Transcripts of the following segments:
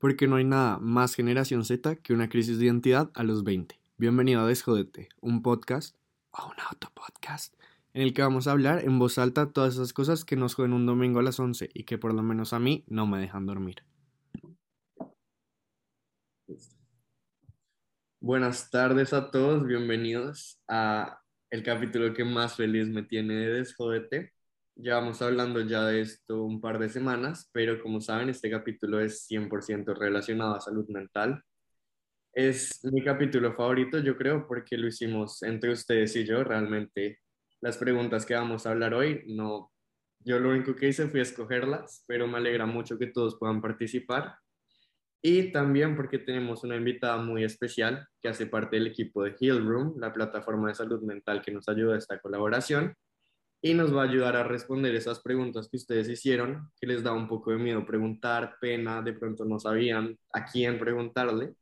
porque no hay nada más generación Z que una crisis de identidad a los 20. Bienvenido a Desjodete, un podcast o un autopodcast en el que vamos a hablar en voz alta todas esas cosas que nos joden un domingo a las 11 y que por lo menos a mí no me dejan dormir. Buenas tardes a todos, bienvenidos a el capítulo que más feliz me tiene de Desjodete. Llevamos hablando ya de esto un par de semanas, pero como saben, este capítulo es 100% relacionado a salud mental. Es mi capítulo favorito, yo creo, porque lo hicimos entre ustedes y yo. Realmente las preguntas que vamos a hablar hoy, no, yo lo único que hice fue escogerlas, pero me alegra mucho que todos puedan participar. Y también porque tenemos una invitada muy especial que hace parte del equipo de Heal Room, la plataforma de salud mental que nos ayuda a esta colaboración y nos va a ayudar a responder esas preguntas que ustedes hicieron, que les da un poco de miedo preguntar, pena, de pronto no sabían a quién preguntarle.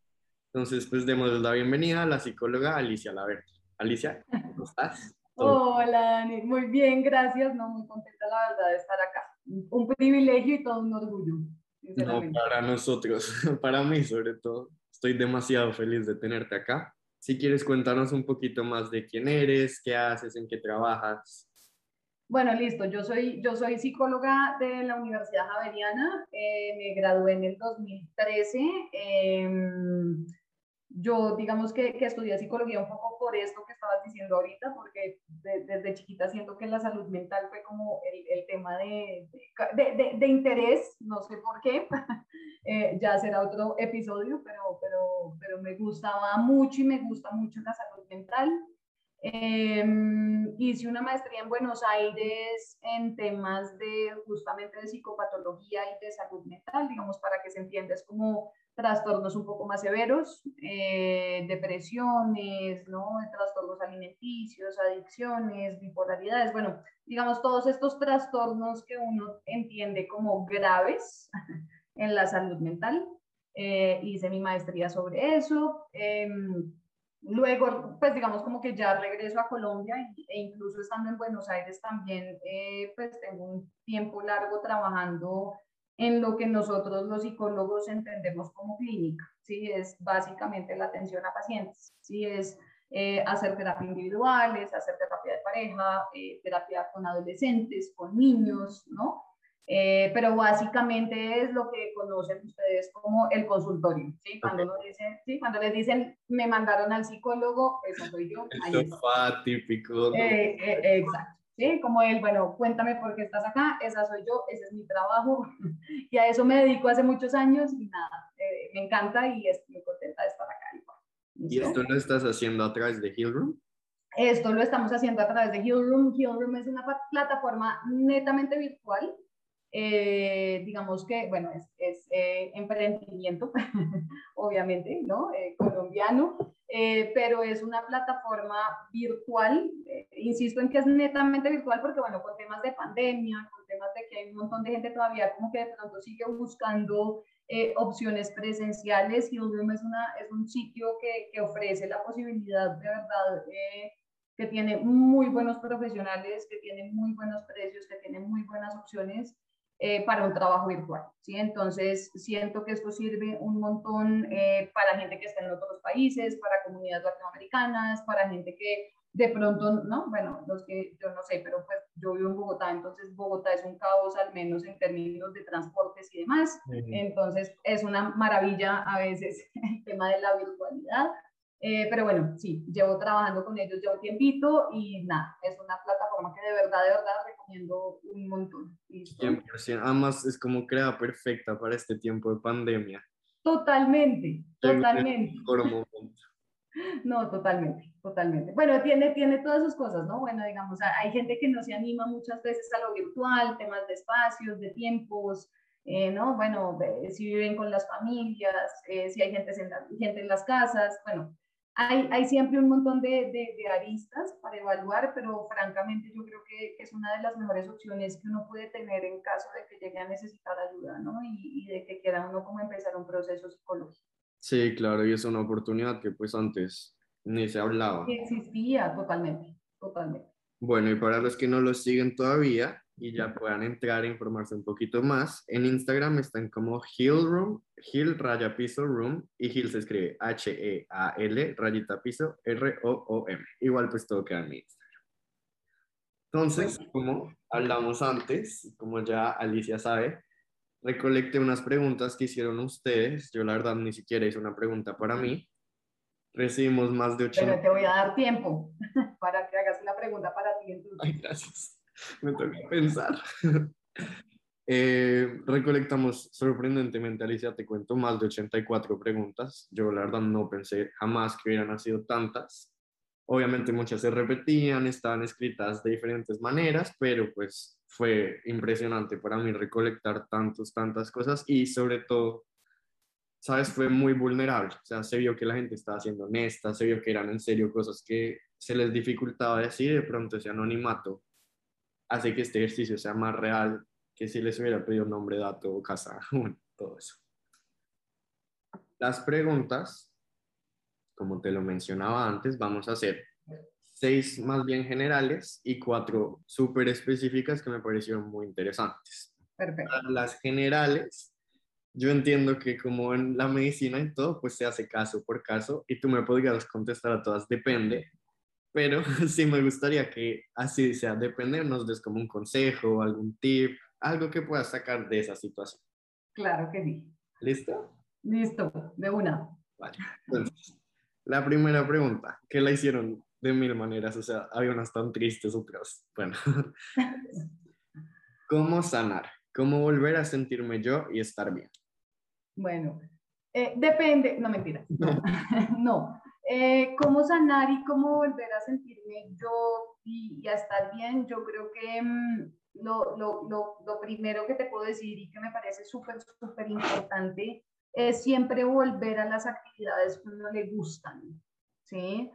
Entonces, pues démosles la bienvenida a la psicóloga Alicia Laverde. Alicia, ¿cómo estás? Hola, Dani. Muy bien, gracias. No, muy contenta, la verdad, de estar acá. Un privilegio y todo un orgullo. No, para nosotros, para mí sobre todo. Estoy demasiado feliz de tenerte acá. Si quieres contarnos un poquito más de quién eres, qué haces, en qué trabajas. Bueno, listo. Yo soy, yo soy psicóloga de la Universidad Javeriana. Eh, me gradué en el 2013. Em, yo, digamos que, que, estudié psicología un poco por esto que estabas diciendo ahorita, porque desde chiquita siento que la salud mental fue como el, el tema de, de, de, interés, no sé por qué, eh, ya será otro episodio, pero, pero, pero me gustaba mucho y me gusta mucho la salud mental. Eh, hice una maestría en Buenos Aires en temas de justamente de psicopatología y de salud mental, digamos, para que se entienda, es como trastornos un poco más severos, eh, depresiones, ¿no? trastornos alimenticios, adicciones, bipolaridades, bueno, digamos, todos estos trastornos que uno entiende como graves en la salud mental. Eh, hice mi maestría sobre eso. Luego, pues digamos como que ya regreso a Colombia e incluso estando en Buenos Aires también, eh, pues tengo un tiempo largo trabajando en lo que nosotros los psicólogos entendemos como clínica, ¿sí? Es básicamente la atención a pacientes, ¿sí? Es eh, hacer terapia individuales, hacer terapia de pareja, eh, terapia con adolescentes, con niños, ¿no? Eh, pero básicamente es lo que conocen ustedes como el consultorio, ¿sí? Cuando, dicen, ¿sí? Cuando les dicen, me mandaron al psicólogo, eso soy yo. El sofá típico. Eh, eh, exacto. ¿Sí? Como él, bueno, cuéntame por qué estás acá, esa soy yo, ese es mi trabajo, y a eso me dedico hace muchos años, y nada, me encanta y estoy muy contenta de estar acá. ¿Y esto lo estás haciendo a través de Heal Room? Esto lo estamos haciendo a través de Heal Room. Heal Room es una plataforma netamente virtual, eh, digamos que, bueno, es, es eh, emprendimiento, obviamente, ¿no? Eh, colombiano, pero es una plataforma virtual, insisto en que es netamente virtual porque, bueno, con temas de pandemia, con temas de que hay un montón de gente todavía como que de pronto sigue buscando opciones presenciales, y Room es, una, es un sitio que, que ofrece la posibilidad de verdad que tiene muy buenos profesionales, que tiene muy buenos precios, que tiene muy buenas opciones eh, para un trabajo virtual. ¿sí? Entonces, siento que esto sirve un montón eh, para gente que está en otros países, para comunidades latinoamericanas, para gente que de pronto, ¿no? Bueno, los que yo no sé, pero pues yo vivo en Bogotá, entonces Bogotá es un caos al menos en términos de transportes y demás. Entonces, es una maravilla a veces el tema de la virtualidad. Eh, pero bueno, sí, llevo trabajando con ellos, llevo tiempito y nada, es una plataforma que de verdad, de verdad recomiendo un montón. 100%, además es como crea perfecta para este tiempo de pandemia. Totalmente, totalmente. No, totalmente, totalmente. Bueno, tiene, tiene todas sus cosas, ¿no? Bueno, digamos, hay gente que no se anima muchas veces a lo virtual, temas de espacios, de tiempos, eh, ¿no? Bueno, si viven con las familias, eh, si hay gente en, gente en las casas, bueno, hay, hay siempre un montón de, de, aristas para evaluar, pero francamente yo creo que, es una de las mejores opciones que uno puede tener en caso de que llegue a necesitar ayuda, ¿no? Y, y de que quiera uno como empezar un proceso psicológico. Sí, claro, y es una oportunidad que pues antes ni se hablaba. Existía totalmente, totalmente. Bueno, y para los que no lo siguen todavía, y ya puedan entrar a informarse un poquito más. En Instagram están como Hill Room, Hill Raya Piso Room y Hill se escribe H-E-A-L rayita piso R-O-O-M. Igual pues todo queda en mi Instagram. Entonces, como hablamos antes, como ya Alicia sabe, recolecté unas preguntas que hicieron ustedes. Yo la verdad ni siquiera hice una pregunta para mí. Recibimos más de 80. Pero te voy a dar tiempo para que hagas una pregunta para ti. Ay, gracias. me toca pensar. Eh, recolectamos sorprendentemente, Alicia, te cuento, más de 84 preguntas. Yo la verdad no pensé jamás que hubieran sido tantas. Obviamente muchas se repetían, estaban escritas de diferentes maneras, pero pues fue impresionante para mí recolectar tantos, tantas cosas y sobre todo, sabes, fue muy vulnerable. O sea, se vio que la gente estaba siendo honesta, se vio que eran en serio cosas que se les dificultaba decir, de pronto ese anonimato hace que este ejercicio sea más real que si les hubiera pedido nombre, dato, casa, todo eso. Las preguntas, como te lo mencionaba antes, vamos a hacer seis más bien generales y cuatro súper específicas que me parecieron muy interesantes. Perfecto. Las generales, yo entiendo que como en la medicina y todo, pues se hace caso por caso y tú me podrías contestar a todas, depende, pero sí me gustaría que así sea, depende, nos des como un consejo, algún tip, algo que puedas sacar de esa situación. Claro que sí. ¿Listo? Listo, de una. Vale. Entonces, la primera pregunta, que la hicieron de mil maneras, o sea, había unas tan tristes, otras. Bueno, ¿cómo sanar? ¿Cómo volver a sentirme yo y estar bien? Bueno, eh, depende, no mentira, no, no. Eh, cómo sanar y cómo volver a sentirme yo y, a estar bien, yo creo que mm, lo, lo, lo, lo, primero que te puedo decir y que me parece súper, súper importante es siempre volver a las actividades que uno le gustan, ¿sí?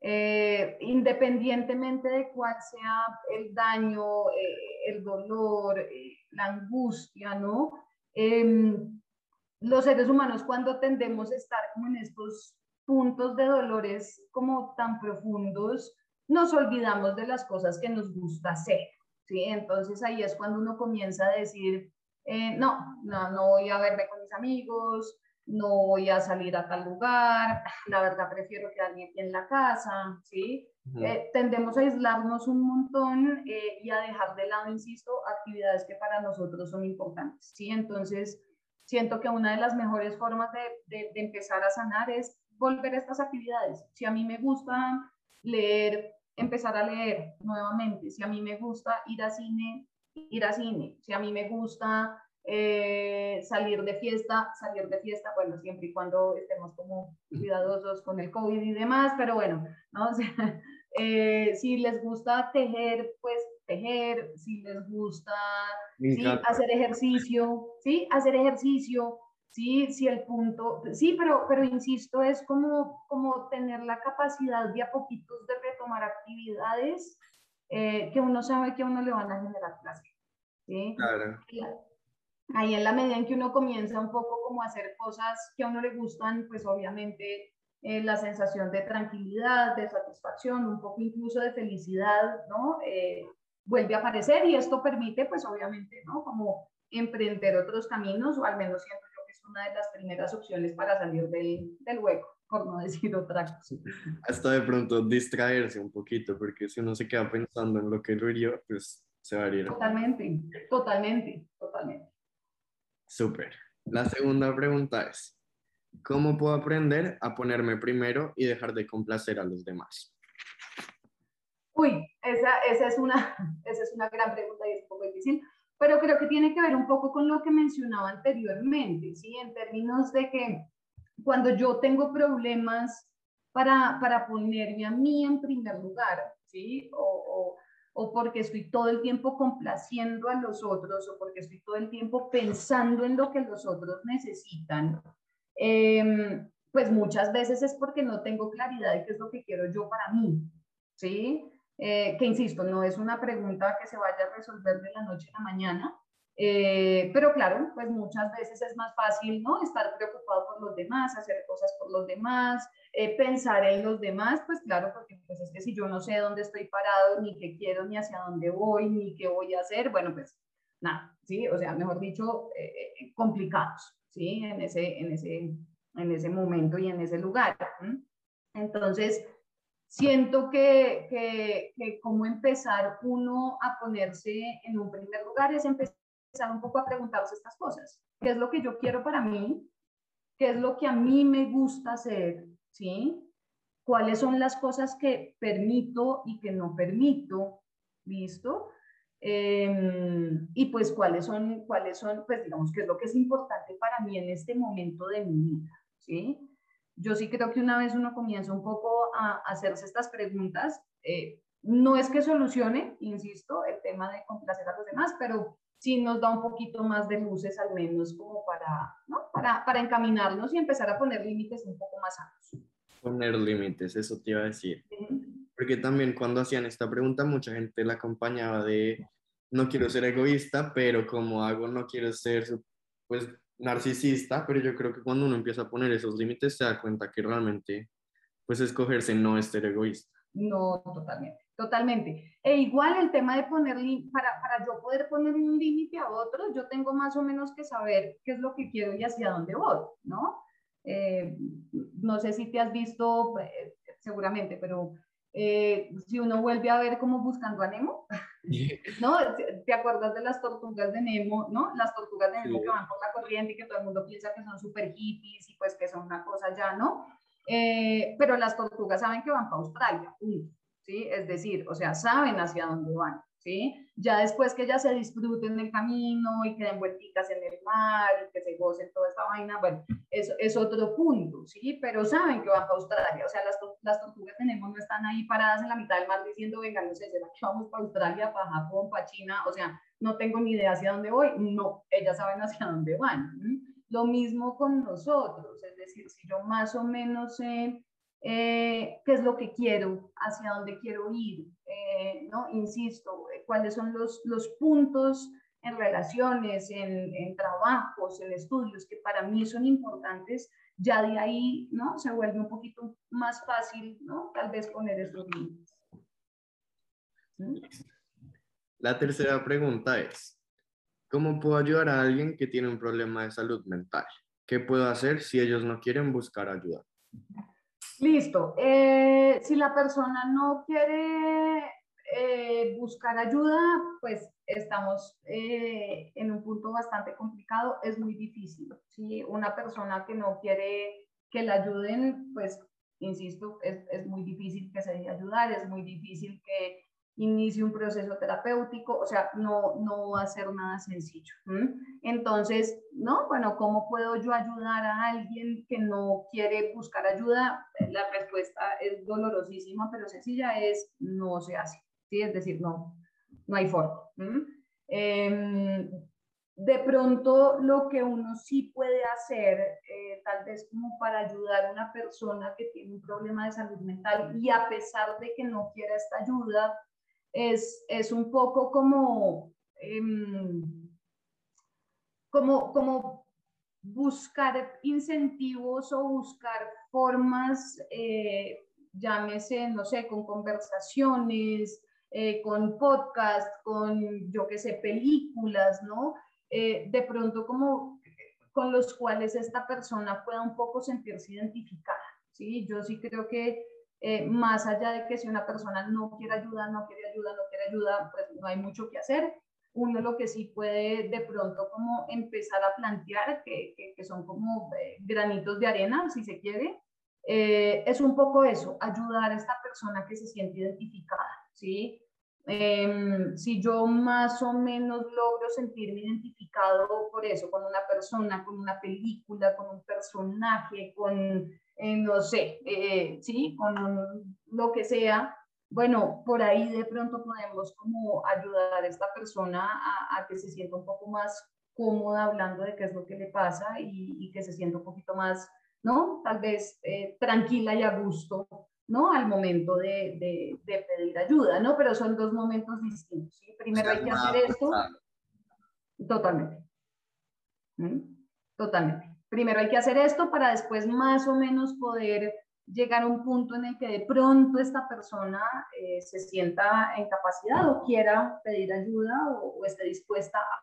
Eh, independientemente de cuál sea el daño, eh, el dolor, la angustia, ¿no? Em, los seres humanos cuando tendemos a estar como en estos puntos de dolores como tan profundos, nos olvidamos de las cosas que nos gusta hacer, ¿sí? Entonces ahí es cuando uno comienza a decir, eh, no, no, no voy a verme con mis amigos, no voy a salir a tal lugar, la verdad prefiero quedarme aquí en la casa, ¿sí? Eh, tendemos a aislarnos un montón eh, y a dejar de lado, insisto, actividades que para nosotros son importantes, ¿sí? Entonces, siento que una de las mejores formas de, de, de empezar a sanar es volver a estas actividades. Si a mí me gusta leer, empezar a leer nuevamente. Si a mí me gusta ir a cine, ir a cine. Si a mí me gusta eh, salir de fiesta, salir de fiesta, bueno, siempre y cuando estemos como cuidadosos con el COVID y demás, pero bueno, ¿no? Eh, si les gusta tejer, pues tejer, si les gusta hacer ejercicio, ¿sí? Hacer ejercicio, Sí, sí, el punto, sí, pero, pero insisto, es como, como tener la capacidad de a poquitos de retomar actividades eh, que uno sabe que a uno le van a generar placer. ¿sí? Claro. Ahí en la medida en que uno comienza un poco como a hacer cosas que a uno le gustan, pues obviamente eh, la sensación de tranquilidad, de satisfacción, un poco incluso de felicidad, ¿no? Eh, vuelve a aparecer y esto permite, pues obviamente, ¿no? Como emprender otros caminos, o al menos una de las primeras opciones para salir del, del hueco, por no decir otra cosa. Hasta de pronto distraerse un poquito, porque si uno se queda pensando en lo que lo hirió, pues se va a ir. Totalmente, totalmente, totalmente. Súper. La segunda pregunta es, ¿cómo puedo aprender a ponerme primero y dejar de complacer a los demás? Uy, esa, esa, es, una, esa es una gran pregunta y es un poco difícil, pero creo que tiene que ver un poco con lo que mencionaba anteriormente, ¿sí? En términos de que cuando yo tengo problemas para, para ponerme a mí en primer lugar, ¿sí? O, o, o, porque estoy todo el tiempo complaciendo a los otros, o porque estoy todo el tiempo pensando en lo que los otros necesitan, eh, pues muchas veces es porque no tengo claridad de qué es lo que quiero yo para mí, ¿sí? Eh, que insisto, no es una pregunta que se vaya a resolver de la noche a la mañana, Eh, pero claro, pues muchas veces es más fácil, ¿no? Estar preocupado por los demás, hacer cosas por los demás, eh, pensar en los demás, pues claro, porque pues es que si yo no sé dónde estoy parado, ni qué quiero, ni hacia dónde voy, ni qué voy a hacer, bueno, pues nada, ¿sí? O sea, mejor dicho, complicados, ¿sí? En ese, en, ese, en ese momento y en ese lugar. Entonces, siento que, que, que cómo empezar uno a ponerse en un primer lugar es empezar un poco a preguntarse estas cosas. ¿Qué es lo que yo quiero para mí? ¿Qué es lo que a mí me gusta hacer? ¿Sí? ¿Cuáles son las cosas que permito y que no permito? ¿Listo? Em, y pues cuáles son, cuáles son, pues digamos, qué es lo que es importante para mí en este momento de mi vida, ¿sí? Yo sí creo que una vez uno comienza un poco a hacerse estas preguntas, eh, no es que solucione, insisto, el tema de complacer a los demás, pero sí nos da un poquito más de luces al menos como para, ¿no? para, para encaminarnos y empezar a poner límites un poco más altos. Poner límites, eso te iba a decir. Porque también cuando hacían esta pregunta mucha gente la acompañaba de no quiero ser egoísta, pero como hago no quiero ser pues narcisista, pero yo creo que cuando uno empieza a poner esos límites se da cuenta que realmente pues escogerse no es ser egoísta. No, totalmente. Totalmente. E igual el tema de poner, para, para yo poder poner un límite a otros, yo tengo más o menos que saber qué es lo que quiero y hacia dónde voy, ¿no? Eh, no sé si te has visto, eh, seguramente, pero eh, si uno vuelve a ver como buscando a Nemo, ¿no? ¿Te acuerdas de las tortugas de Nemo, ¿no? Las tortugas de Nemo que van por la corriente y que todo el mundo piensa que son súper hippies y pues que son una cosa ya, ¿no? pero las tortugas saben que van para Australia, ¿sí? Es decir, o sea, saben hacia dónde van, ¿sí? Ya después que ya se disfruten del camino y queden vuelticas en el mar y que se gocen toda esta vaina, bueno, eso es otro punto, ¿sí? Pero saben que van para Australia, o sea, las, las tortugas tenemos no están ahí paradas en la mitad del mar diciendo, venga, no sé, ¿será que vamos para Australia, para Japón, para China? O sea, no tengo ni idea hacia dónde voy, no, ellas saben hacia dónde van. Lo mismo con nosotros, es decir, si yo más o menos sé eh, qué es lo que quiero, hacia dónde quiero ir, eh, ¿no? Insisto, eh, cuáles son los, los puntos en relaciones, en, en, trabajos, en estudios que para mí son importantes, ya de ahí, ¿no? Se vuelve un poquito más fácil, ¿no? Tal vez poner esos límites. ¿Mm? La tercera pregunta es, ¿cómo puedo ayudar a alguien que tiene un problema de salud mental? ¿Qué puedo hacer si ellos no quieren buscar ayuda? Listo. Eh, si la persona no quiere eh, buscar ayuda, pues estamos eh, en un punto bastante complicado. Es muy difícil. Si una persona que no quiere que la ayuden, pues, insisto, es, es muy difícil que se deje ayudar, es muy difícil que inicie un proceso terapéutico, o sea, no, no va a ser nada sencillo. Entonces, ¿no? Bueno, ¿cómo puedo yo ayudar a alguien que no quiere buscar ayuda? La respuesta es dolorosísima, pero sencilla, es no se hace, ¿sí? Es decir, no, no hay forma. Em, de pronto, lo que uno sí puede hacer, eh, tal vez como para ayudar a una persona que tiene un problema de salud mental y a pesar de que no quiera esta ayuda, es, es un poco como, em, como, como buscar incentivos o buscar formas, eh, llámese, no sé, con conversaciones, eh, con podcast, con, yo qué sé, películas, ¿no? Eh, de pronto como con los cuales esta persona pueda un poco sentirse identificada, ¿sí? Yo sí creo que eh, más allá de que si una persona no quiere ayuda, no quiere ayuda, no quiere ayuda, pues no hay mucho que hacer. Uno lo que sí puede de pronto como empezar a plantear, que, que, son como eh, granitos de arena, si se quiere, eh, es un poco eso, ayudar a esta persona que se siente identificada, ¿sí? Em, si yo más o menos logro sentirme identificado por eso, con una persona, con una película, con un personaje, con no sé, eh, sí, con lo que sea, bueno, por ahí de pronto podemos como ayudar a esta persona a, que se sienta un poco más cómoda hablando de qué es lo que le pasa y, que se sienta un poquito más, ¿no? Tal vez eh, tranquila y a gusto, ¿no? Al momento de, de, pedir ayuda, ¿no? Pero son dos momentos distintos, ¿sí? Primero hay que hacer esto. Totalmente. ¿Mm? Totalmente. Primero hay que hacer esto para después más o menos poder llegar a un punto en el que de pronto esta persona eh, se sienta en capacidad o quiera pedir ayuda o, esté dispuesta a...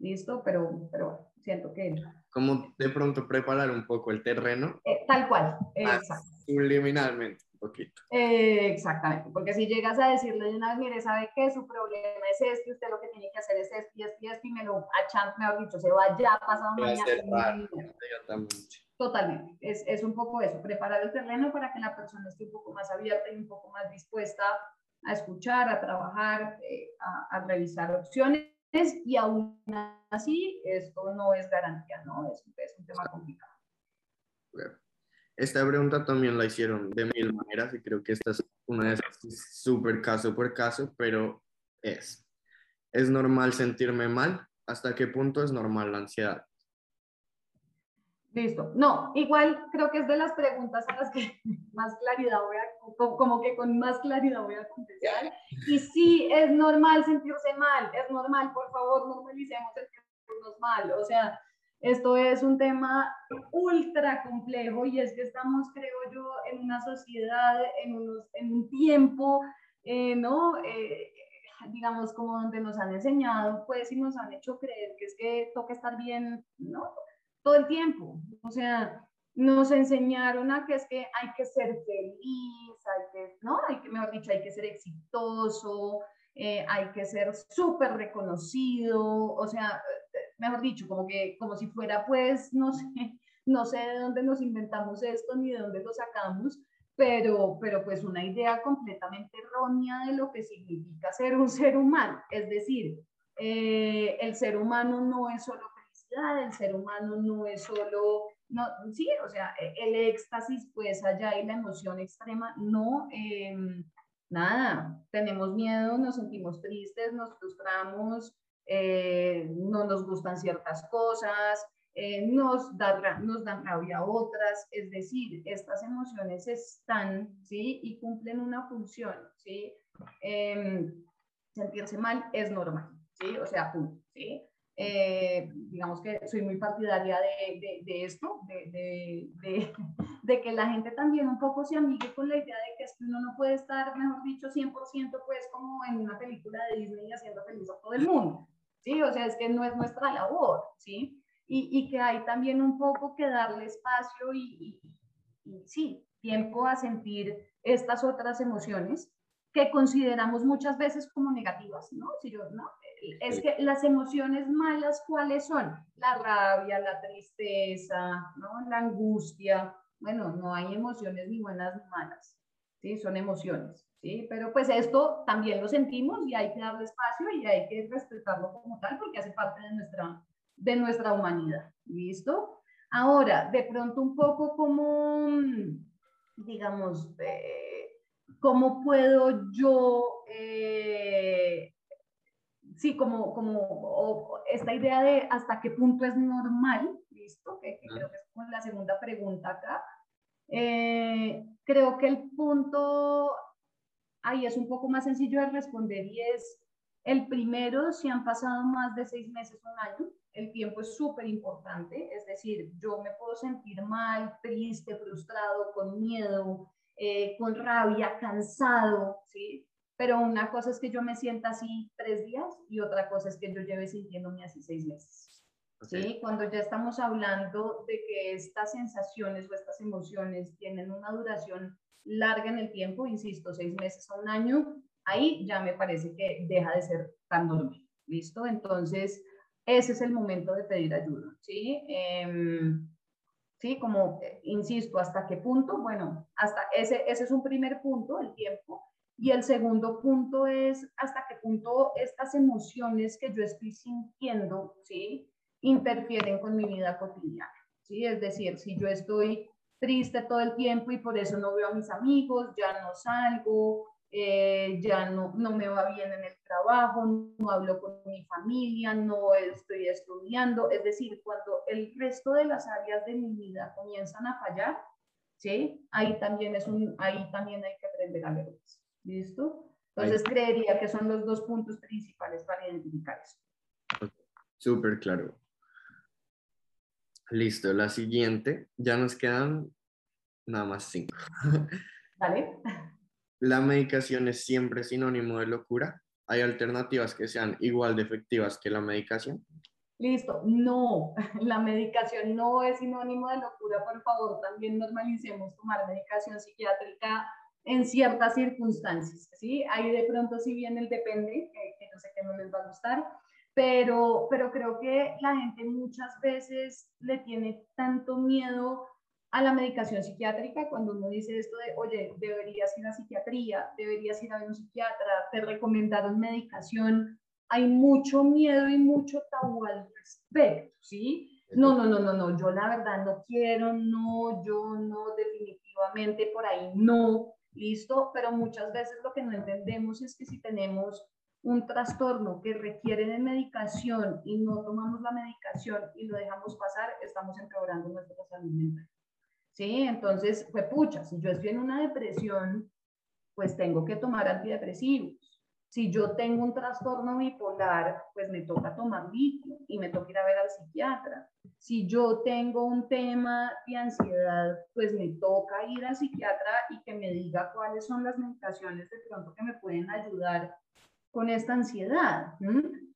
¿Listo? Pero, pero bueno, siento que... Como de pronto preparar un poco el terreno. Eh, tal cual, exacto. Subliminalmente poquito. Eh, exactamente, porque si llegas a decirle de una vez, mire, ¿sabe qué? Su problema es este, usted lo que tiene que hacer es esto y esto y esto, y me lo achant, mejor dicho, se va ya pasado mañana. Totalmente, es, es un poco eso, preparar el terreno para que la persona esté un poco más abierta y un poco más dispuesta a escuchar, a trabajar, eh, a, a, revisar opciones y aún así esto no es garantía, ¿no? Es, es un tema complicado. Esta pregunta también la hicieron de mil maneras y creo que esta es una de esas súper caso por caso, pero es, ¿es normal sentirme mal? ¿Hasta qué punto es normal la ansiedad? Listo. No, igual creo que es de las preguntas a las que más claridad voy a, como que con más claridad voy a contestar. Y sí, es normal sentirse mal, es normal, por favor, normalicemos sentirnos mal. O sea, esto es un tema ultra complejo y es que estamos, creo yo, en una sociedad, en, unos, en un tiempo, eh, ¿no? Eh, digamos, como donde nos han enseñado, pues, y nos han hecho creer que es que toca estar bien, ¿no? Todo el tiempo. O sea, nos enseñaron a que es que hay que ser feliz, hay que, ¿no? Hay que, mejor dicho, hay que ser exitoso, eh, hay que ser súper reconocido, o sea, mejor dicho, como que, como si fuera, pues, no sé, no sé de dónde nos inventamos esto ni de dónde lo sacamos, pero, pero pues una idea completamente errónea de lo que significa ser un ser humano. Es decir, eh, el ser humano no es solo el ser humano no es solo, no, sí, o sea, el éxtasis, pues allá y la emoción extrema, no, em, nada, tenemos miedo, nos sentimos tristes, nos frustramos, eh, no nos gustan ciertas cosas, eh, nos, da, nos dan rabia a otras, es decir, estas emociones están, ¿sí? Y cumplen una función, ¿sí? Em, sentirse mal es normal, ¿sí? O sea, ¿sí? Eh, digamos que soy muy partidaria de, de, de esto, de, de, que la gente también un poco se amigue con la idea de que uno no puede estar, mejor dicho, 100% pues como en una película de Disney haciendo feliz a todo el mundo. ¿sí? O sea, es que no es nuestra labor, ¿sí? Y, y que hay también un poco que darle espacio y, y, sí, tiempo a sentir estas otras emociones que consideramos muchas veces como negativas, ¿no? Si yo, ¿no? Es que las emociones malas, ¿cuáles son? La rabia, la tristeza, ¿no? La angustia. Bueno, no hay emociones ni buenas ni malas, ¿sí? Son emociones. ¿sí? Pero pues esto también lo sentimos y hay que darle espacio y hay que respetarlo como tal porque hace parte de nuestra, de nuestra humanidad, ¿listo? Ahora, de pronto un poco como, digamos, cómo puedo yo, eh, sí, como, como esta idea de hasta qué punto es normal, ¿listo? Que, creo que es como la segunda pregunta acá. Eh, creo que el punto ahí es un poco más sencillo de responder y es el primero, si han pasado más de seis meses o un año, el tiempo es súper importante, es decir, yo me puedo sentir mal, triste, frustrado, con miedo, eh, con rabia, cansado, ¿sí? Pero una cosa es que yo me sienta así tres días y otra cosa es que yo lleve sintiéndome así seis meses. ¿sí? Cuando ya estamos hablando de que estas sensaciones o estas emociones tienen una duración larga en el tiempo, insisto, seis meses a un año, ahí ya me parece que deja de ser tan normal. ¿Listo? Entonces, ese es el momento de pedir ayuda, ¿sí? Em, sí, como, eh, insisto, ¿hasta qué punto? Bueno, hasta ese, ese es un primer punto, el tiempo. Y el segundo punto es hasta qué punto estas emociones que yo estoy sintiendo, ¿sí? Interfieren con mi vida cotidiana, ¿sí? Es decir, si yo estoy triste todo el tiempo y por eso no veo a mis amigos, ya no salgo, eh, ya no, no me va bien en el trabajo, no hablo con mi familia, no estoy estudiando. Es decir, cuando el resto de las áreas de mi vida comienzan a fallar, ¿sí? Ahí también, es un, ahí también hay que aprender a leerlos. ¿Listo? Entonces creería que son los dos puntos principales para identificar eso. Súper claro. Listo, la siguiente. Ya nos quedan nada más cinco. ¿Vale? ¿La medicación es siempre sinónimo de locura? ¿Hay alternativas que sean igual de efectivas que la medicación? Listo, no, la medicación no es sinónimo de locura, por favor, también normalicemos tomar medicación psiquiátrica en ciertas circunstancias, ¿sí? Ahí de pronto si bien el depende, que, no sé qué no les va a gustar, pero, pero creo que la gente muchas veces le tiene tanto miedo a la medicación psiquiátrica cuando uno dice esto de, oye, deberías ir a psiquiatría, deberías ir a ver un psiquiatra, te recomendaron medicación, hay mucho miedo y mucho tabú al respecto, ¿sí? No, no, no, no, no, yo la verdad no quiero, no, yo no, definitivamente por ahí no, listo, pero muchas veces lo que no entendemos es que si tenemos un trastorno que requiere de medicación y no tomamos la medicación y lo dejamos pasar, estamos empeorando nuestra salud mental. ¿Sí? Entonces, pues pucha, si yo estoy en una depresión, pues tengo que tomar antidepresivos. Si yo tengo un trastorno bipolar, pues me toca tomar litio y me toca ir a ver al psiquiatra. Si yo tengo un tema de ansiedad, pues me toca ir al psiquiatra y que me diga cuáles son las medicaciones de pronto que me pueden ayudar con esta ansiedad.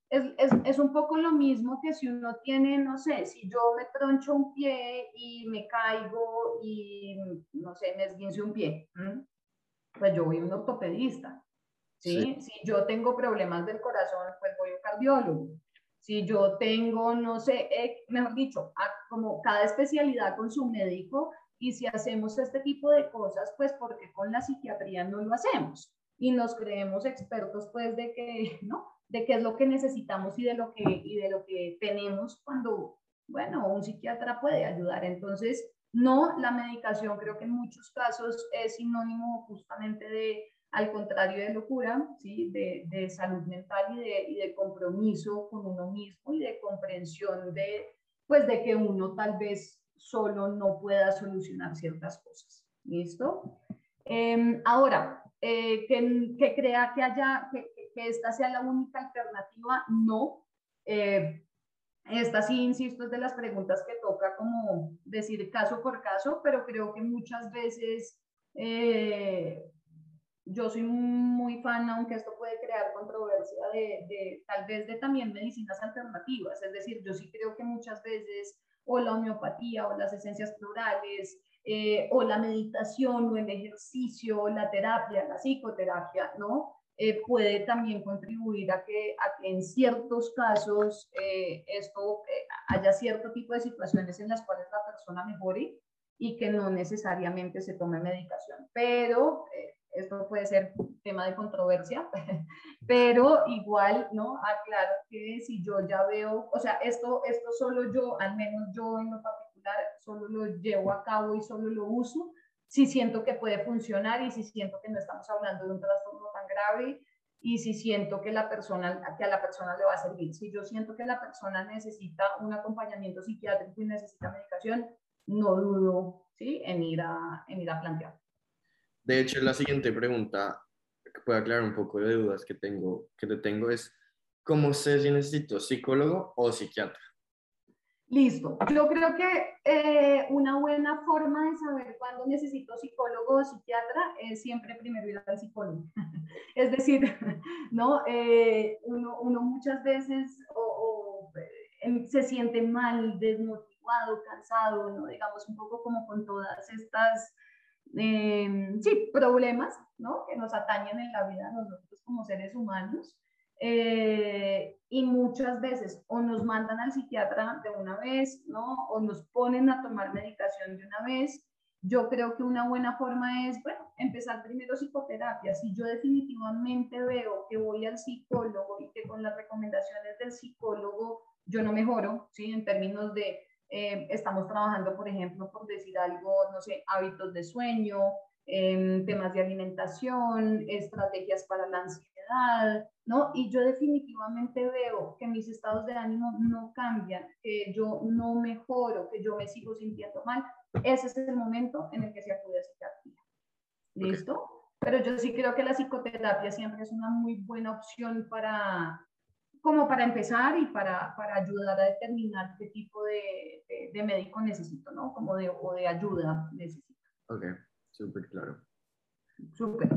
Es, es, es, un poco lo mismo que si uno tiene, no sé, si yo me troncho un pie y me caigo y, no sé, me esguince un pie, pues yo voy a un ortopedista. ¿Sí? Si yo tengo problemas del corazón, pues voy a un cardiólogo. Si yo tengo, no sé, eh, mejor dicho, como cada especialidad con su médico, y si hacemos este tipo de cosas, pues porque con la psiquiatría no lo hacemos y nos creemos expertos pues de que, ¿no? De qué es lo que necesitamos y de lo que, y de lo que tenemos cuando, bueno, un psiquiatra puede ayudar. Entonces, no, la medicación creo que en muchos casos es sinónimo justamente de al contrario de locura, ¿sí? de, de salud mental y de, y de, compromiso con uno mismo y de comprensión de, pues, de que uno tal vez solo no pueda solucionar ciertas cosas. ¿Listo? Eh, ahora, eh, que, que, crea que, haya, que, que, esta sea la única alternativa, no. Eh, esta sí, insisto, es de las preguntas que toca como decir caso por caso, pero creo que muchas veces eh, yo soy muy fan, aunque esto puede crear controversia, de, de, tal vez de también medicinas alternativas. Es decir, yo sí creo que muchas veces o la homeopatía o las esencias florales eh, o la meditación o el ejercicio o la terapia, la psicoterapia, ¿no? Eh, puede también contribuir a que, a que en ciertos casos eh, esto eh, haya cierto tipo de situaciones en las cuales la persona mejore y que no necesariamente se tome medicación. Pero eh, esto puede ser tema de controversia, pero igual, ¿no? Aclaro que si yo ya veo, o sea, esto, esto solo yo, al menos yo en lo particular, solo lo llevo a cabo y solo lo uso si siento que puede funcionar y si siento que no estamos hablando de un trastorno tan grave y si siento que, la persona, que a la persona le va a servir. Si yo siento que la persona necesita un acompañamiento psiquiátrico y necesita medicación, no dudo ¿sí? en, ir a, en ir a plantear. De hecho, la siguiente pregunta que puede aclarar un poco de dudas que tengo, que te tengo es, ¿cómo sé si necesito psicólogo o psiquiatra? Listo. Yo creo que eh, una buena forma de saber cuándo necesito psicólogo o psiquiatra es siempre primero ir al psicólogo. es decir, ¿no? Eh, uno, muchas veces o, eh, se siente mal, desmotivado, cansado, ¿no? digamos un poco como con todas estas eh, sí, problemas ¿no? que nos atañen en la vida nosotros como seres humanos. Eh, y muchas veces o nos mandan al psiquiatra de una vez, ¿no? O nos ponen a tomar medicación de una vez. Yo creo que una buena forma es, bueno, empezar primero psicoterapia. Si yo definitivamente veo que voy al psicólogo y que con las recomendaciones del psicólogo yo no mejoro, ¿sí? En términos de eh, estamos trabajando, por ejemplo, por decir algo, no sé, hábitos de sueño, eh, temas de alimentación, estrategias para la ansiedad, ¿no? Y yo definitivamente veo que mis estados de ánimo no cambian, que yo no mejoro, que yo me sigo sintiendo mal. Ese es el momento en el que se acude a psiquiatría. ¿Listo? Pero yo sí creo que la psicoterapia siempre es una muy buena opción para, como para empezar y para, para ayudar a determinar qué tipo de, de, médico necesito, ¿no? Como de, o de ayuda necesito. Ok, súper claro. Súper.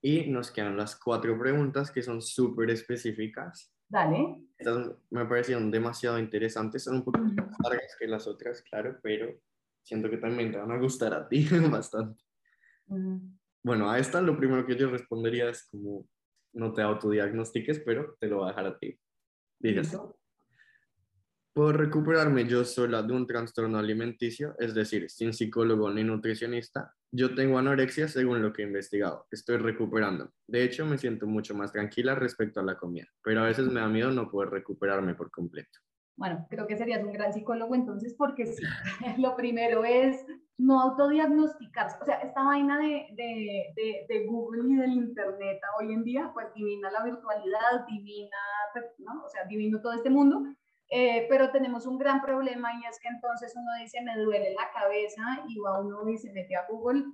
Y nos quedan las cuatro preguntas que son súper específicas. Dale. Estas me parecieron demasiado interesantes, son un poco más largas que las otras, claro, pero siento que también te van a gustar a ti bastante. Bueno, a esta lo primero que yo respondería es como, no te autodiagnostiques, pero te lo voy a dejar a ti. Dígase. Puedo recuperarme yo sola de un trastorno alimenticio, es decir, sin psicólogo ni nutricionista. Yo tengo anorexia según lo que he investigado. Estoy recuperando. De hecho, me siento mucho más tranquila respecto a la comida, pero a veces me da miedo no poder recuperarme por completo. Bueno, creo que serías un gran psicólogo entonces porque sí. lo primero es no autodiagnosticarse. O sea, esta vaina de, de, de, Google y del Internet hoy en día, pues divina la virtualidad, divina, ¿no? O sea, divino todo este mundo eh, pero tenemos un gran problema y es que entonces uno dice, me duele la cabeza y va uno y se mete a Google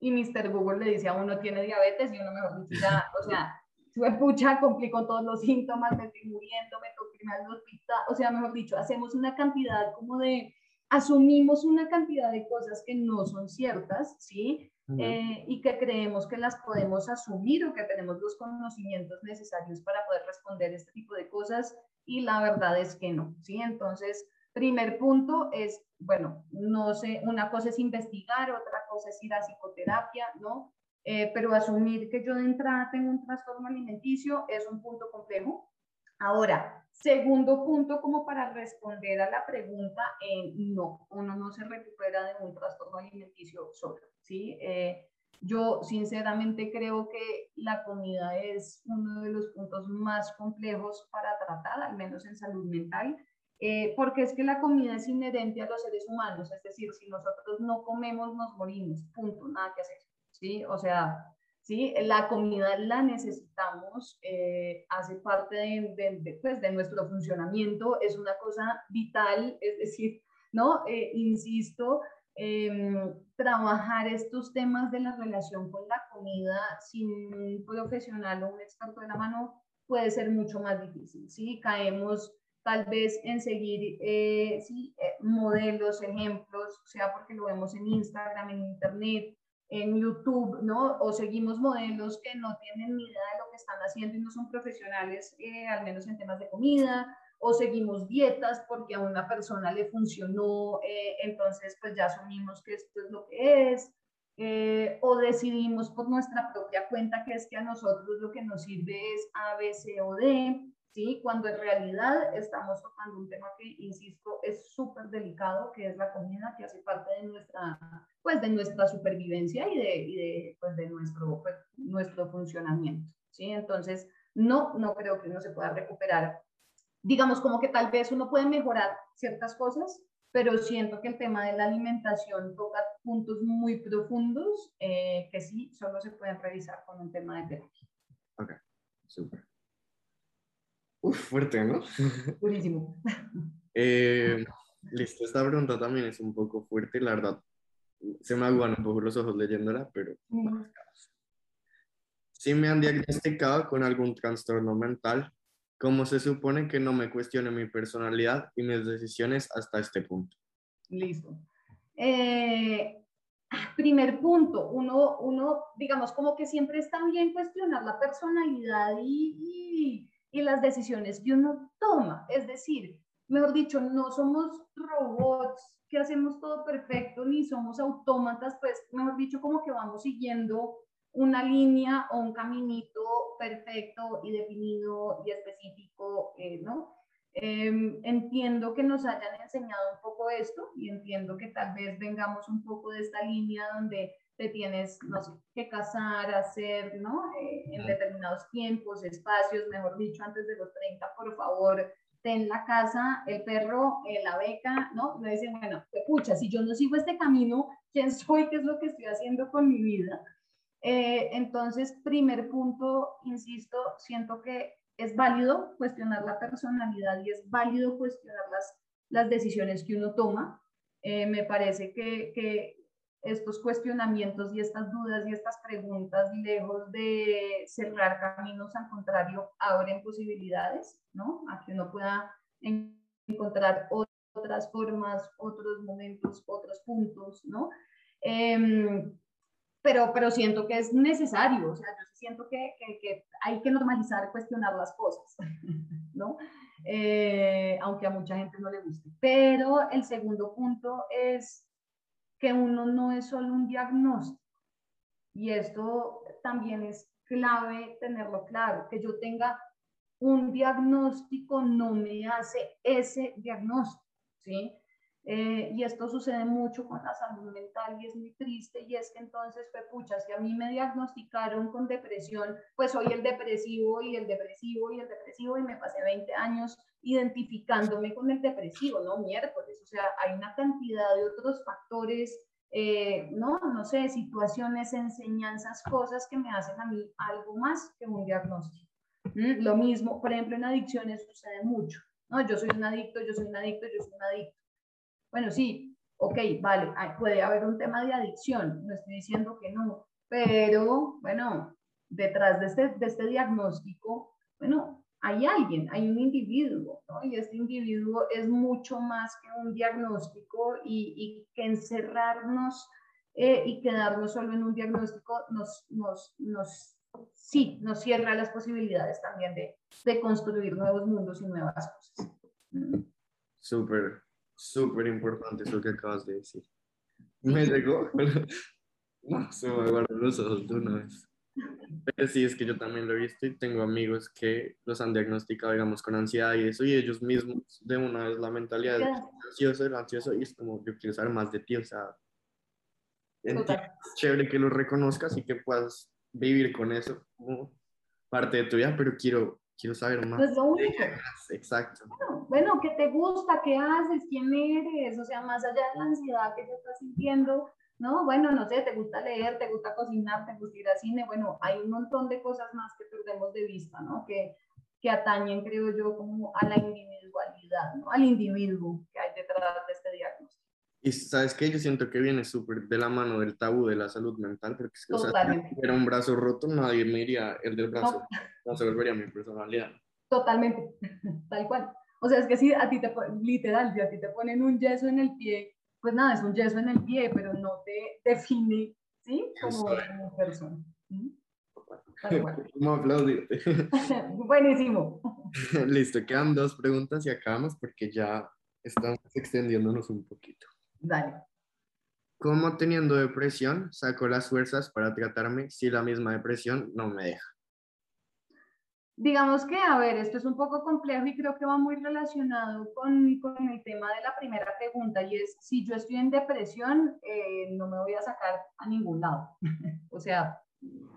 y Mr. Google le dice a uno tiene diabetes y uno mejor dice, ya, o sea, sube pucha, complicó todos los síntomas, me estoy muriendo, me tengo que ir al hospital, o sea, mejor dicho, hacemos una cantidad como de, asumimos una cantidad de cosas que no son ciertas, ¿sí? Eh, y que creemos que las podemos asumir o que tenemos los conocimientos necesarios para poder responder este tipo de cosas y la verdad es que no, ¿sí? Entonces, primer punto es, bueno, no sé, una cosa es investigar, otra cosa es ir a psicoterapia, ¿no? Eh, pero asumir que yo de entrada tengo un trastorno alimenticio es un punto complejo. Ahora, segundo punto como para responder a la pregunta, eh, no, uno no se recupera de un trastorno alimenticio solo, ¿sí? Eh, yo sinceramente creo que la comida es uno de los puntos más complejos para tratar, al menos en salud mental, eh, porque es que la comida es inherente a los seres humanos, es decir, si nosotros no comemos, nos morimos, punto, nada que hacer, ¿sí? O sea, ¿sí? La comida la necesitamos, eh, hace parte de, pues, de, nuestro funcionamiento, es una cosa vital, es decir, ¿no? Eh, insisto, Em, trabajar estos temas de la relación con la comida sin un profesional o un experto de la mano puede ser mucho más difícil, ¿sí? Caemos tal vez en seguir eh, ¿sí? Modelos, ejemplos, sea porque lo vemos en Instagram, en Internet, en YouTube, ¿no? O seguimos modelos que no tienen ni idea de lo que están haciendo y no son profesionales, eh, al menos en temas de comida, o seguimos dietas porque a una persona le funcionó, eh, entonces pues ya asumimos que esto es lo que es, eh, o decidimos por nuestra propia cuenta que es que a nosotros lo que nos sirve es A, B, C o D, ¿sí? Cuando en realidad estamos tocando un tema que, insisto, es súper delicado, que es la comida, que hace parte de nuestra, pues, de nuestra supervivencia y de, y de, pues, de nuestro, pues, nuestro funcionamiento, ¿sí? Entonces, no, no creo que uno se pueda recuperar digamos como que tal vez uno puede mejorar ciertas cosas, pero siento que el tema de la alimentación toca puntos muy profundos eh, que sí solo se pueden revisar con un tema de terapia. Ok, súper. Uf, fuerte, ¿no? Buenísimo. Eh, listo, esta pregunta también es un poco fuerte, la verdad. Se me aguan un poco los ojos leyéndola, pero... Mm. Si me han diagnosticado con algún trastorno mental, ¿Cómo se supone que no me cuestione mi personalidad y mis decisiones hasta este punto? Listo. Eh, primer punto, uno, uno, digamos, como que siempre está bien cuestionar la personalidad y, y, las decisiones que uno toma. Es decir, mejor dicho, no somos robots que hacemos todo perfecto, ni somos autómatas, pues, mejor dicho, como que vamos siguiendo una línea o un caminito perfecto y definido y específico, eh, ¿no? Em, entiendo que nos hayan enseñado un poco esto y entiendo que tal vez vengamos un poco de esta línea donde te tienes, no sé, que casar, hacer, ¿no? Eh, en determinados tiempos, espacios, mejor dicho, antes de los 30, por favor, ten la casa, el perro, eh, la beca, ¿no? Me dicen, bueno, pucha, si yo no sigo este camino, ¿quién soy? ¿Qué es lo que estoy haciendo con mi vida? Eh, entonces, primer punto, insisto, siento que es válido cuestionar la personalidad y es válido cuestionar las, las decisiones que uno toma. Eh, me parece que, que, estos cuestionamientos y estas dudas y estas preguntas, lejos de cerrar caminos, al contrario, abren posibilidades, ¿no? A que uno pueda encontrar otras formas, otros momentos, otros puntos, ¿no? Em, pero, pero siento que es necesario, o sea, yo siento que, que, hay que normalizar, cuestionar las cosas, ¿no? Eh, aunque a mucha gente no le guste. Pero el segundo punto es que uno no es solo un diagnóstico. Y esto también es clave tenerlo claro, que yo tenga un diagnóstico no me hace ese diagnóstico, ¿sí? Eh, y esto sucede mucho con la salud mental y es muy triste y es que entonces fue pucha, si a mí me diagnosticaron con depresión, pues soy el depresivo y el depresivo y el depresivo y me pasé 20 años identificándome con el depresivo, ¿no? Miércoles, o sea, hay una cantidad de otros factores, eh, ¿no? No sé, situaciones, enseñanzas, cosas que me hacen a mí algo más que un diagnóstico. Lo mismo, por ejemplo, en adicciones sucede mucho, ¿no? Yo soy un adicto, yo soy un adicto, yo soy un adicto bueno, sí, ok, vale, puede haber un tema de adicción, no estoy diciendo que no, pero bueno, detrás de este, de este diagnóstico, bueno, hay alguien, hay un individuo, ¿no? Y este individuo es mucho más que un diagnóstico y, y que encerrarnos eh, y quedarnos solo en un diagnóstico nos, nos, nos, sí, nos cierra las posibilidades también de, de construir nuevos mundos y nuevas cosas. Mm. Súper, súper importante eso que acabas de decir. Me llegó, no, se me guardan los ojos de una vez. Pero sí, es que yo también lo he visto y tengo amigos que los han diagnosticado, digamos, con ansiedad y eso, y ellos mismos de una vez la mentalidad del ansioso, el ansioso, y es como, yo quiero saber más de ti, o sea, es chévere que lo reconozcas y que puedas vivir con eso como parte de tu vida, pero quiero quiero saber más. Pues lo único. Exacto. Bueno, bueno, ¿qué te gusta? ¿Qué haces? ¿Quién eres? O sea, más allá de la ansiedad que te estás sintiendo, ¿no? Bueno, no sé, te gusta leer, te gusta cocinar, te gusta ir al cine, bueno, hay un montón de cosas más que perdemos de vista, ¿no? Que, que atañen, creo yo, como a la individualidad, ¿no? Al individuo que hay detrás de este diagnóstico. Y sabes que yo siento que viene súper de la mano del tabú de la salud mental, porque o sea, si era un brazo roto, nadie me diría el del brazo, no, se volvería mi personalidad. Totalmente, tal cual. O sea, es que si a ti te, literal, si a ti te ponen un yeso en el pie, pues nada, es un yeso en el pie, pero no te define, ¿sí? Como, como persona. Como aplaudirte. Buenísimo. Listo, quedan dos preguntas y acabamos porque ya estamos extendiéndonos un poquito. Dale. ¿Cómo teniendo depresión saco las fuerzas para tratarme si la misma depresión no me deja? Digamos que, a ver, esto es un poco complejo y creo que va muy relacionado con, con el tema de la primera pregunta y es, si yo estoy en depresión, eh, no me voy a sacar a ningún lado. o sea,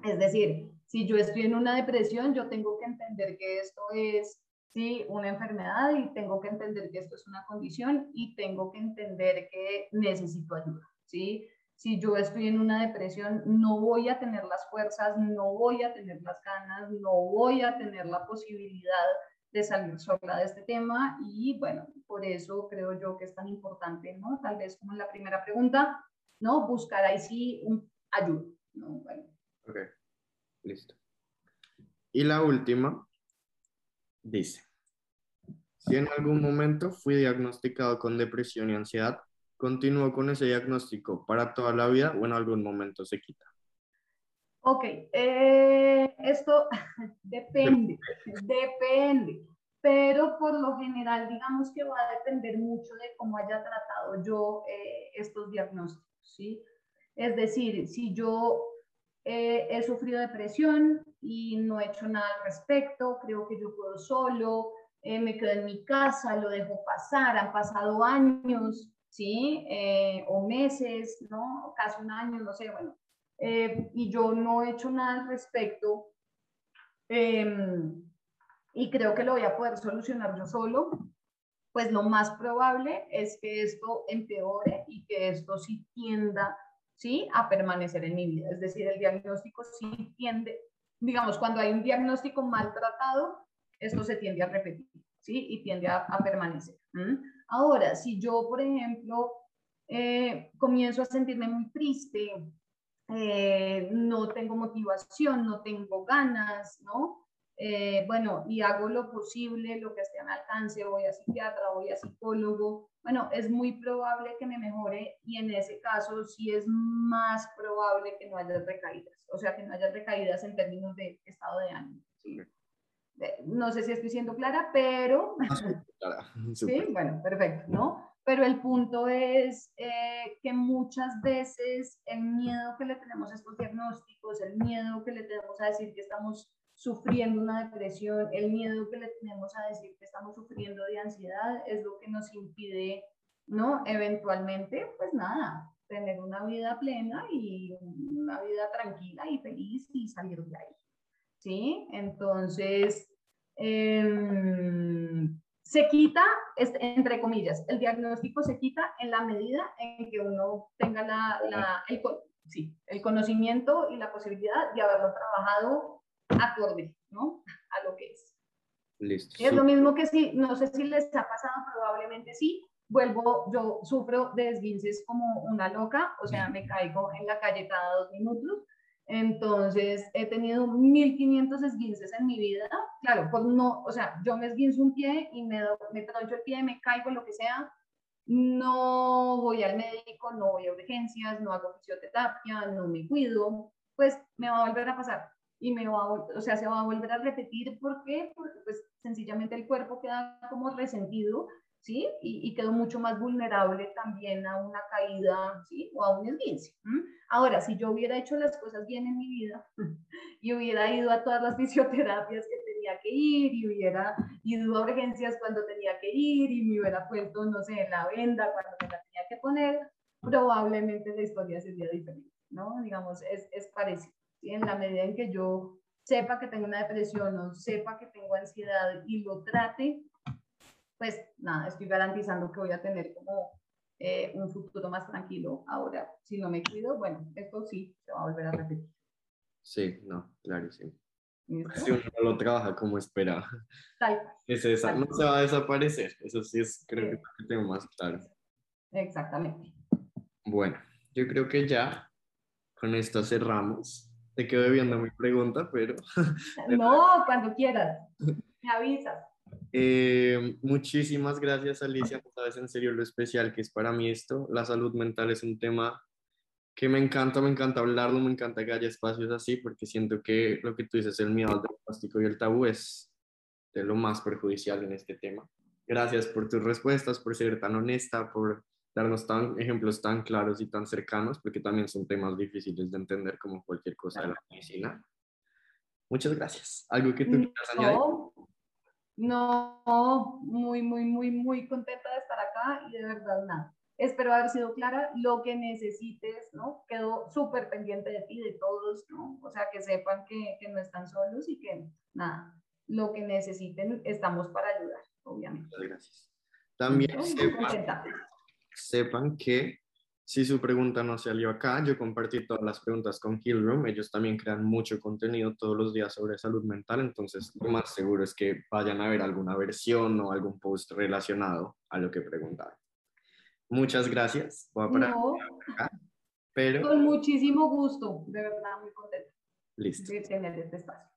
es decir, si yo estoy en una depresión, yo tengo que entender que esto es ¿sí? una enfermedad y tengo que entender que esto es una condición y tengo que entender que necesito ayuda. ¿sí? Si yo estoy en una depresión, no voy a tener las fuerzas, no voy a tener las ganas, no voy a tener la posibilidad de salir sola de este tema y bueno, por eso creo yo que es tan importante, ¿no? Tal vez como la primera pregunta, ¿no? Buscar ahí sí un ayuda, ¿no? Bueno. Ok, listo. Y la última, Dice, si en algún momento fui diagnosticado con depresión y ansiedad, ¿continúo con ese diagnóstico para toda la vida o en algún momento se quita? Ok, eh, esto depende, depende, pero por lo general digamos que va a depender mucho de cómo haya tratado yo eh, estos diagnósticos, ¿sí? Es decir, si yo eh, he sufrido depresión y no he hecho nada al respecto, creo que yo puedo solo, eh, me quedo en mi casa, lo dejo pasar, han pasado años, ¿sí? Eh, o meses, ¿no? Casi un año, no sé, bueno. y yo no he hecho nada al respecto em, y creo que lo voy a poder solucionar yo solo, pues lo más probable es que esto empeore y que esto sí tienda ¿sí? a permanecer en mi vida. Es decir, el diagnóstico sí tiende, digamos, cuando hay un diagnóstico maltratado, esto se tiende a repetir, ¿sí? Y tiende a, permanecer. Ahora, si yo, por ejemplo, eh, comienzo a sentirme muy triste, eh, no tengo motivación, no tengo ganas, ¿no? Eh, bueno, y hago lo posible, lo que esté a mi alcance, voy a psiquiatra, voy a psicólogo, bueno, es muy probable que me mejore y en ese caso sí es más probable que no haya recaídas, o sea, que no haya recaídas en términos de estado de ánimo. No sé si estoy siendo clara, pero... sí, bueno, perfecto, ¿no? Pero el punto es eh, que muchas veces el miedo que le tenemos a estos diagnósticos, el miedo que le tenemos a decir que estamos sufriendo una depresión, el miedo que le tenemos a decir que estamos sufriendo de ansiedad es lo que nos impide, ¿no? Eventualmente, pues nada, tener una vida plena y una vida tranquila y feliz y salir de ahí. ¿Sí? Entonces, em, se quita, entre comillas, el diagnóstico se quita en la medida en que uno tenga la, la el, sí, el conocimiento y la posibilidad de haberlo trabajado acorde, ¿no? A lo que es. Listo. Es lo mismo que si, no sé si les ha pasado, probablemente sí, vuelvo, yo sufro de esguinces como una loca, o sea, me caigo en la calle cada dos minutos, entonces he tenido 1500 esguinces en mi vida, claro, por no, o sea, yo me esguinzo un pie y me, me troncho el pie, me caigo, lo que sea, no voy al médico, no voy a urgencias, no hago fisioterapia, no me cuido, pues me va a volver a pasar y me va a, o sea, se va a volver a repetir. ¿Por qué? Porque pues sencillamente el cuerpo queda como resentido, ¿sí? Y, y quedó mucho más vulnerable también a una caída, ¿sí? O a un esguince. Ahora, si yo hubiera hecho las cosas bien en mi vida y hubiera ido a todas las fisioterapias que tenía que ir y hubiera ido a urgencias cuando tenía que ir y me hubiera puesto, no sé, la venda cuando me la tenía que poner, probablemente la historia sería diferente, ¿no? Digamos, es, es parecido en la medida en que yo sepa que tengo una depresión o sepa que tengo ansiedad y lo trate, pues nada, estoy garantizando que voy a tener como eh, un futuro más tranquilo. Ahora, si no me cuido, bueno, esto sí se va a volver a repetir. Sí, no, claro, sí. Si uno no lo trabaja como esperaba. Es esa, no se va a desaparecer. Eso sí es, creo que tengo más claro. Exactamente. Bueno, yo creo que ya con esto cerramos. Te quedo debiendo mi pregunta, pero... No, cuando quieras. Me avisas. Eh, muchísimas gracias, Alicia. sabes en serio lo especial que es para mí esto. La salud mental es un tema que me encanta, me encanta hablarlo, me encanta que haya espacios así, porque siento que lo que tú dices, el miedo al diagnóstico y el tabú es de lo más perjudicial en este tema. Gracias por tus respuestas, por ser tan honesta, por darnos tan, ejemplos tan claros y tan cercanos, porque también son temas difíciles de entender como cualquier cosa de la medicina. Muchas gracias. ¿Algo que tú quieras añadir? No, muy, muy, muy, muy contenta de estar acá y de verdad nada. Espero haber sido clara. Lo que necesites, ¿no? Quedo súper pendiente de ti, de todos, ¿no? O sea, que sepan que, que no están solos y que nada, lo que necesiten, estamos para ayudar, obviamente. Muchas gracias. También sepan que si su pregunta no salió acá, yo compartí todas las preguntas con Hillroom. Ellos también crean mucho contenido todos los días sobre salud mental, entonces lo más seguro es que vayan a ver alguna versión o algún post relacionado a lo que preguntaron. Muchas gracias. Voy a parar acá, pero... Con muchísimo gusto, de verdad, muy contento Listo. de tener este espacio.